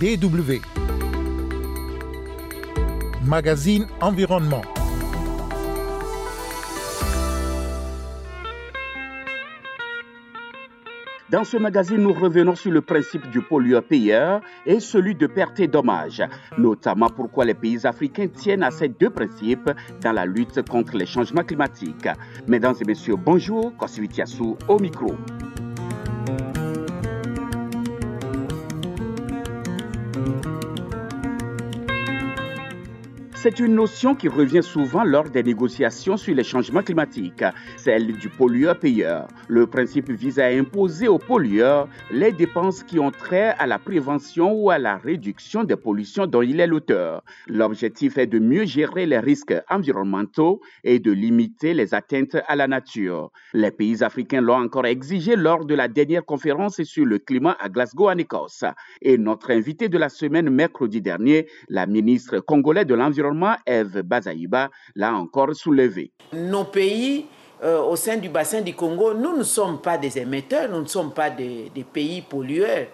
DW. Magazine Environnement. Dans ce magazine, nous revenons sur le principe du pollueur-payeur et celui de perte et dommage, notamment pourquoi les pays africains tiennent à ces deux principes dans la lutte contre les changements climatiques. Mesdames et messieurs, bonjour, au micro. C'est une notion qui revient souvent lors des négociations sur les changements climatiques, celle du pollueur-payeur. Le principe vise à imposer aux pollueurs les dépenses qui ont trait à la prévention ou à la réduction des pollutions dont il est l'auteur. L'objectif est de mieux gérer les risques environnementaux et de limiter les atteintes à la nature. Les pays africains l'ont encore exigé lors de la dernière conférence sur le climat à Glasgow en Écosse. Et notre invité de la semaine mercredi dernier, la ministre congolaise de l'Environnement, Eve Bazaïba l'a encore soulevé. Nos pays euh, au sein du bassin du Congo, nous ne sommes pas des émetteurs, nous ne sommes pas des, des pays pollueurs.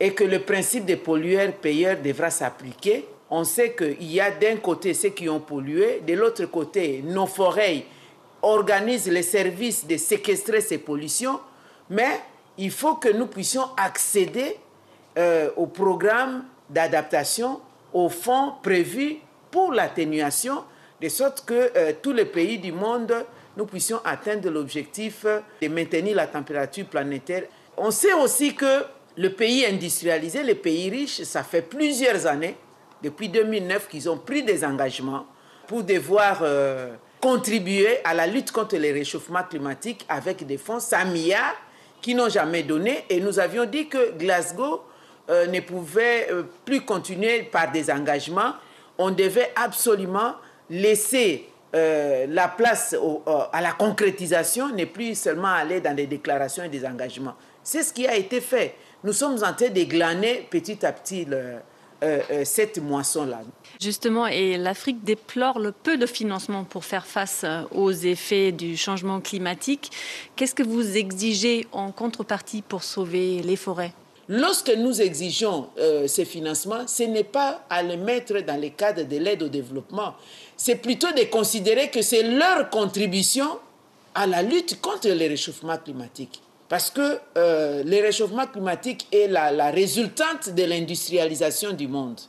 Et que le principe des pollueurs-payeurs devra s'appliquer. On sait qu'il y a d'un côté ceux qui ont pollué, de l'autre côté, nos forêts organisent les services de séquestrer ces pollutions, mais il faut que nous puissions accéder euh, au programme d'adaptation, aux fonds prévus pour l'atténuation, de sorte que euh, tous les pays du monde, nous puissions atteindre l'objectif de maintenir la température planétaire. On sait aussi que le pays industrialisé, les pays riches, ça fait plusieurs années, depuis 2009, qu'ils ont pris des engagements pour devoir euh, contribuer à la lutte contre le réchauffement climatique avec des fonds 100 milliards qui n'ont jamais donné. Et nous avions dit que Glasgow euh, ne pouvait plus continuer par des engagements on devait absolument laisser euh, la place euh, à la concrétisation, ne plus seulement aller dans des déclarations et des engagements. C'est ce qui a été fait. Nous sommes en train de glaner petit à petit euh, cette moisson-là. Justement, et l'Afrique déplore le peu de financement pour faire face aux effets du changement climatique. Qu'est-ce que vous exigez en contrepartie pour sauver les forêts? Lorsque nous exigeons euh, ces financements, ce n'est pas à les mettre dans le cadre de l'aide au développement. C'est plutôt de considérer que c'est leur contribution à la lutte contre le réchauffement climatique. Parce que euh, le réchauffement climatique est la, la résultante de l'industrialisation du monde.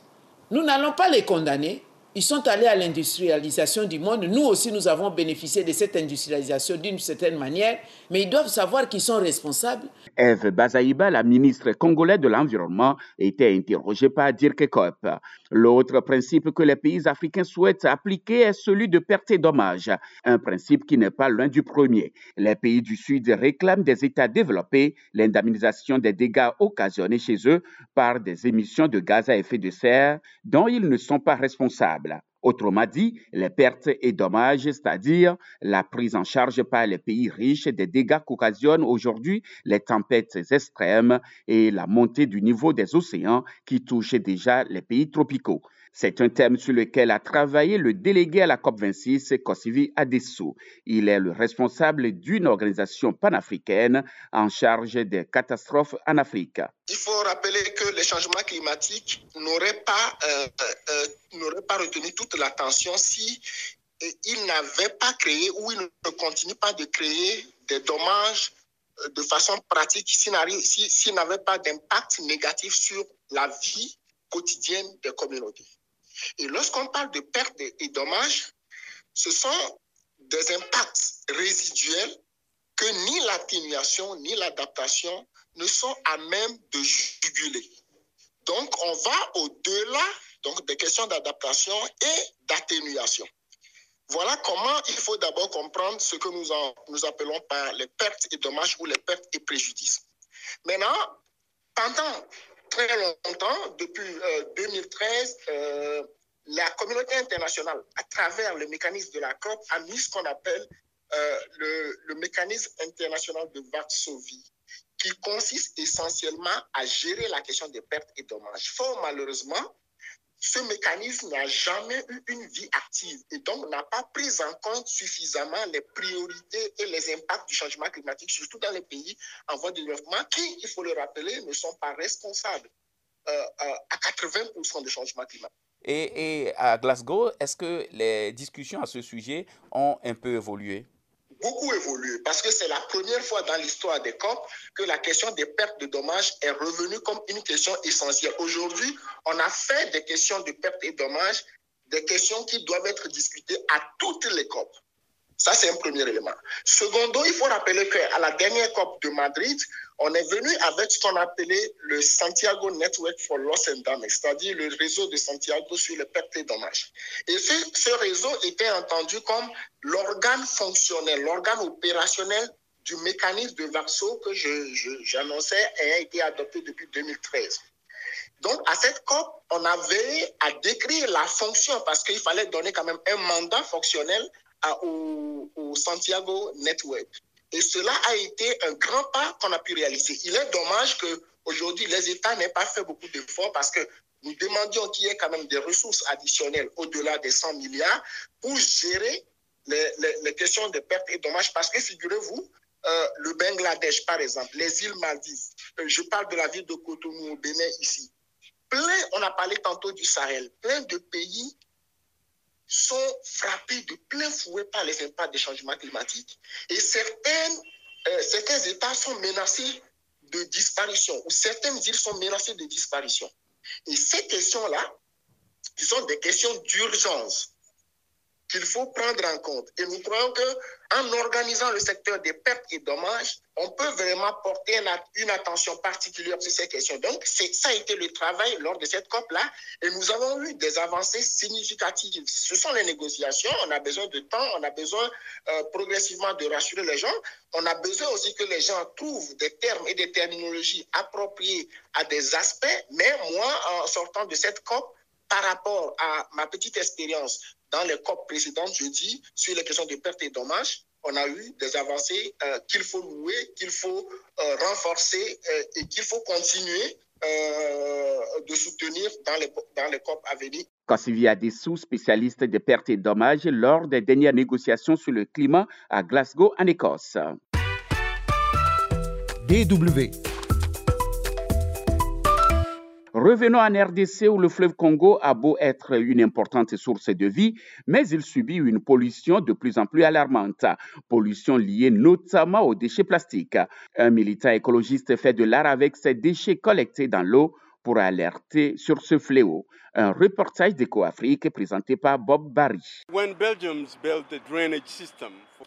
Nous n'allons pas les condamner, ils sont allés à l'industrialisation du monde. Nous aussi, nous avons bénéficié de cette industrialisation d'une certaine manière, mais ils doivent savoir qu'ils sont responsables. Eve Bazaïba, la ministre congolaise de l'Environnement, était interrogée par Dirk Kopp. L'autre principe que les pays africains souhaitent appliquer est celui de perte et dommage, un principe qui n'est pas loin du premier. Les pays du Sud réclament des États développés l'indemnisation des dégâts occasionnés chez eux par des émissions de gaz à effet de serre dont ils ne sont pas responsables. Autrement dit, les pertes et dommages, c'est-à-dire la prise en charge par les pays riches des dégâts qu'occasionnent aujourd'hui les tempêtes extrêmes et la montée du niveau des océans qui touchent déjà les pays tropicaux. C'est un thème sur lequel a travaillé le délégué à la COP26, Kosivi Adessou. Il est le responsable d'une organisation panafricaine en charge des catastrophes en Afrique. Il faut rappeler que les changements climatiques n'auraient pas, euh, euh, pas retenu toute l'attention si ils n'avaient pas créé ou ils ne continuent pas de créer des dommages de façon pratique s'ils si, si n'avaient pas d'impact négatif sur la vie quotidienne des communautés. Et lorsqu'on parle de pertes et dommages, ce sont des impacts résiduels que ni l'atténuation ni l'adaptation ne sont à même de juguler. Donc, on va au-delà donc, des questions d'adaptation et d'atténuation. Voilà comment il faut d'abord comprendre ce que nous, nous appelons par les pertes et dommages ou les pertes et préjudices. Maintenant, pendant très longtemps, depuis euh, 2013, euh, la communauté internationale, à travers le mécanisme de la COP, a mis ce qu'on appelle euh, le, le, mécanisme international de Varsovie, qui consiste essentiellement à gérer la question des pertes et dommages. Fort malheureusement, ce mécanisme n'a jamais eu une vie active et donc n'a pas pris en compte suffisamment les priorités et les impacts du changement climatique, surtout dans les pays en voie de développement, qui, il faut le rappeler, ne sont pas responsables à 80% de changement climatique. Et, à Glasgow, est-ce que les discussions à ce sujet ont un peu évolué? Beaucoup évolué, parce que c'est la première fois dans l'histoire des COP que la question des pertes de dommages est revenue comme une question essentielle. Aujourd'hui, on a fait des questions de pertes et dommages des questions qui doivent être discutées à toutes les COP. Ça, c'est un premier élément. Secondo, il faut rappeler qu'à la dernière COP de Madrid, on est venu avec ce qu'on appelait le Santiago Network for Loss and Damage, c'est-à-dire le réseau de Santiago sur les pertes et dommages. Et ce, réseau était entendu comme l'organe fonctionnel, l'organe opérationnel du mécanisme de Vaxo que j'annonçais je, a été adopté depuis 2013. Donc, à cette COP, on avait à décrire la fonction parce qu'il fallait donner quand même un mandat fonctionnel au, Santiago Network. Et cela a été un grand pas qu'on a pu réaliser. Il est dommage qu'aujourd'hui, les États n'aient pas fait beaucoup d'efforts parce que nous demandions qu'il y ait quand même des ressources additionnelles au-delà des 100 milliards pour gérer les, les, questions de pertes et dommages. Parce que figurez-vous, euh, le Bangladesh, par exemple, les îles Maldives, euh, je parle de la ville de Cotonou au Bénin ici, plein, on a parlé tantôt du Sahel, plein de pays de plein fouet par les impacts des changements climatiques et certaines, euh, certains États sont menacés de disparition ou certaines îles sont menacées de disparition. Et ces questions-là, sont des questions d'urgence qu'il faut prendre en compte. Et nous croyons qu'en organisant le secteur des pertes et dommages, on peut vraiment porter une attention particulière sur ces questions. Donc, ça a été le travail lors de cette COP-là et nous avons eu des avancées significatives. Ce sont les négociations, on a besoin de temps, on a besoin euh, progressivement de rassurer les gens, on a besoin aussi que les gens trouvent des termes et des terminologies appropriés à des aspects, mais moi, en sortant de cette COP, par rapport à ma petite expérience dans les COP précédentes, je dis, sur les questions de pertes et dommages, on a eu des avancées euh, qu'il faut louer, qu'il faut euh, renforcer euh, et qu'il faut continuer euh, de soutenir dans les, dans les COP à venir. Cassivia Dessous, spécialiste des pertes et dommages lors des dernières négociations sur le climat à Glasgow, en Écosse. DW Revenons en RDC où le fleuve Congo a beau être une importante source de vie, mais il subit une pollution de plus en plus alarmante. Pollution liée notamment aux déchets plastiques. Un militant écologiste fait de l'art avec ces déchets collectés dans l'eau pour alerter sur ce fléau. Un reportage d'EcoAfrique présenté par Bob Barry.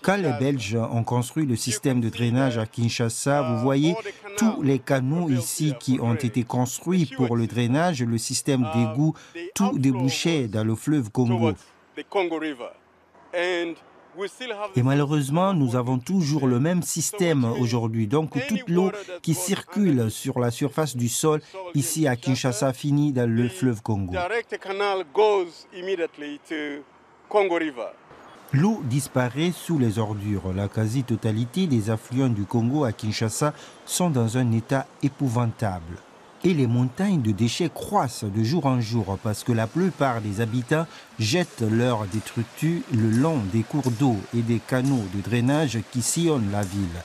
Quand les Belges ont construit le système de drainage à Kinshasa, vous voyez tous les canaux ici qui ont été construits pour le drainage, le système d'égout, tout débouchait dans le fleuve Congo. Et malheureusement, nous avons toujours le même système aujourd'hui. Donc toute l'eau qui circule sur la surface du sol ici à Kinshasa finit dans le fleuve Congo. L'eau disparaît sous les ordures. La quasi-totalité des affluents du Congo à Kinshasa sont dans un état épouvantable et les montagnes de déchets croissent de jour en jour parce que la plupart des habitants jettent leurs détritus le long des cours d'eau et des canaux de drainage qui sillonnent la ville.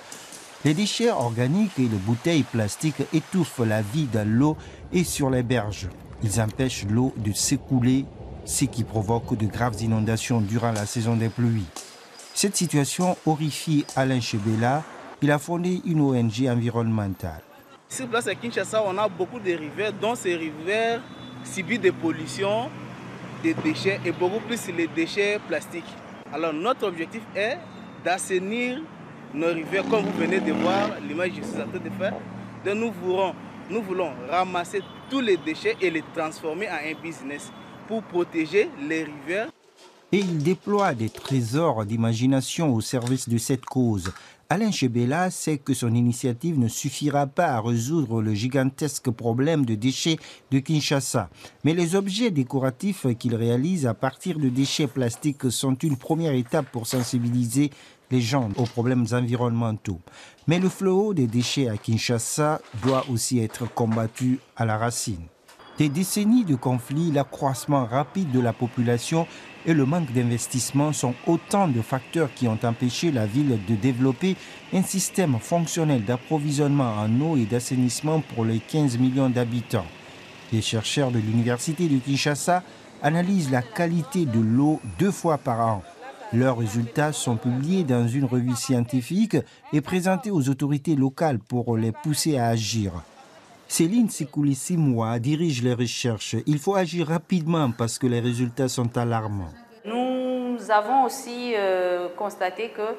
Les déchets organiques et les bouteilles plastiques étouffent la vie dans l'eau et sur les berges. Ils empêchent l'eau de s'écouler, ce qui provoque de graves inondations durant la saison des pluies. Cette situation horrifie Alain Chebela. Il a fondé une ONG environnementale. Sur place à Kinshasa, on a beaucoup de rivières, dont ces rivières subissent des pollutions, des déchets et beaucoup plus les déchets plastiques. Alors notre objectif est d'assainir nos rivières, comme vous venez de voir l'image que je suis en train de faire. Donc nous voulons, nous voulons ramasser tous les déchets et les transformer en un business pour protéger les rivières. Et il déploie des trésors d'imagination au service de cette cause. Alain Chebela sait que son initiative ne suffira pas à résoudre le gigantesque problème de déchets de Kinshasa. Mais les objets décoratifs qu'il réalise à partir de déchets plastiques sont une première étape pour sensibiliser les gens aux problèmes environnementaux. Mais le fléau des déchets à Kinshasa doit aussi être combattu à la racine. Des décennies de conflits, l'accroissement rapide de la population et le manque d'investissement sont autant de facteurs qui ont empêché la ville de développer un système fonctionnel d'approvisionnement en eau et d'assainissement pour les 15 millions d'habitants. Les chercheurs de l'université de Kinshasa analysent la qualité de l'eau deux fois par an. Leurs résultats sont publiés dans une revue scientifique et présentés aux autorités locales pour les pousser à agir. Céline Sikoulissimwa dirige les recherches. Il faut agir rapidement parce que les résultats sont alarmants. Nous avons aussi euh, constaté que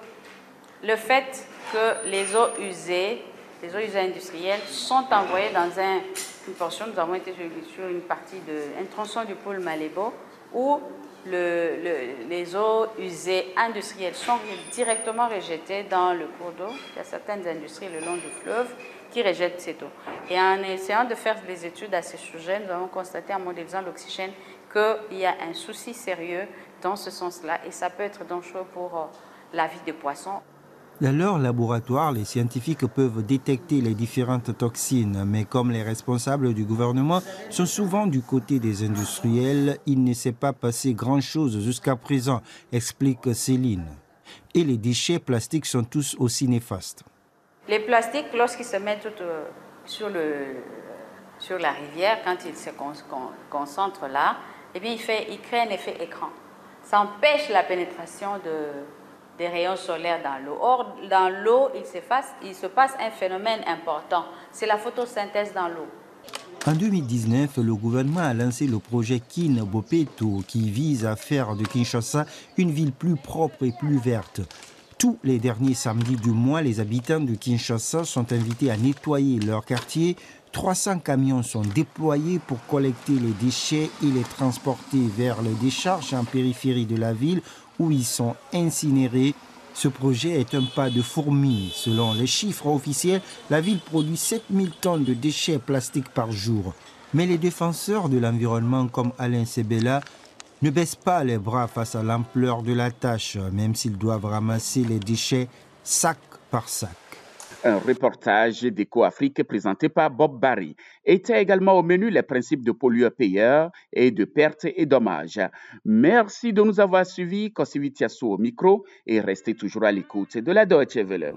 le fait que les eaux usées, les eaux usées industrielles, sont envoyées dans un, une portion, nous avons été sur une partie de un tronçon du pôle Malébo, où les eaux usées industrielles sont directement rejetées dans le cours d'eau. Il y a certaines industries le long du fleuve qui rejettent cette eau. Et en essayant de faire des études à ce sujet, nous avons constaté en modélisant l'oxygène qu'il y a un souci sérieux dans ce sens-là et ça peut être dangereux pour euh, la vie des poissons. Dans leur laboratoire, les scientifiques peuvent détecter les différentes toxines, mais comme les responsables du gouvernement sont souvent du côté des industriels, il ne s'est pas passé grand-chose jusqu'à présent, explique Céline. Et les déchets plastiques sont tous aussi néfastes. Les plastiques, lorsqu'ils se mettent euh, sur, le, sur la rivière, quand ils se concentrent là, eh bien, un effet écran. Ça empêche la pénétration de, des rayons solaires dans l'eau. Or, dans l'eau, il, se passe un phénomène important, c'est la photosynthèse dans l'eau. En 2019, le gouvernement a lancé le projet Kin Bopeto qui vise à faire de Kinshasa une ville plus propre et plus verte. Tous les derniers samedis du mois, les habitants de Kinshasa sont invités à nettoyer leur quartier. 300 camions sont déployés pour collecter les déchets et les transporter vers les décharges en périphérie de la ville où ils sont incinérés. Ce projet est un pas de fourmi. Selon les chiffres officiels, la ville produit 7000 tonnes de déchets plastiques par jour. Mais les défenseurs de l'environnement comme Alain Sebela ne baissent pas les bras face à l'ampleur de la tâche, même s'ils doivent ramasser les déchets sac par sac. Un reportage d'EcoAfrique présenté par Bob Barry. Était également au menu les principes de pollueur-payeur et de pertes et dommages. Merci de nous avoir suivis. Kosivitiasu au micro et restez toujours à l'écoute de la Deutsche Welle.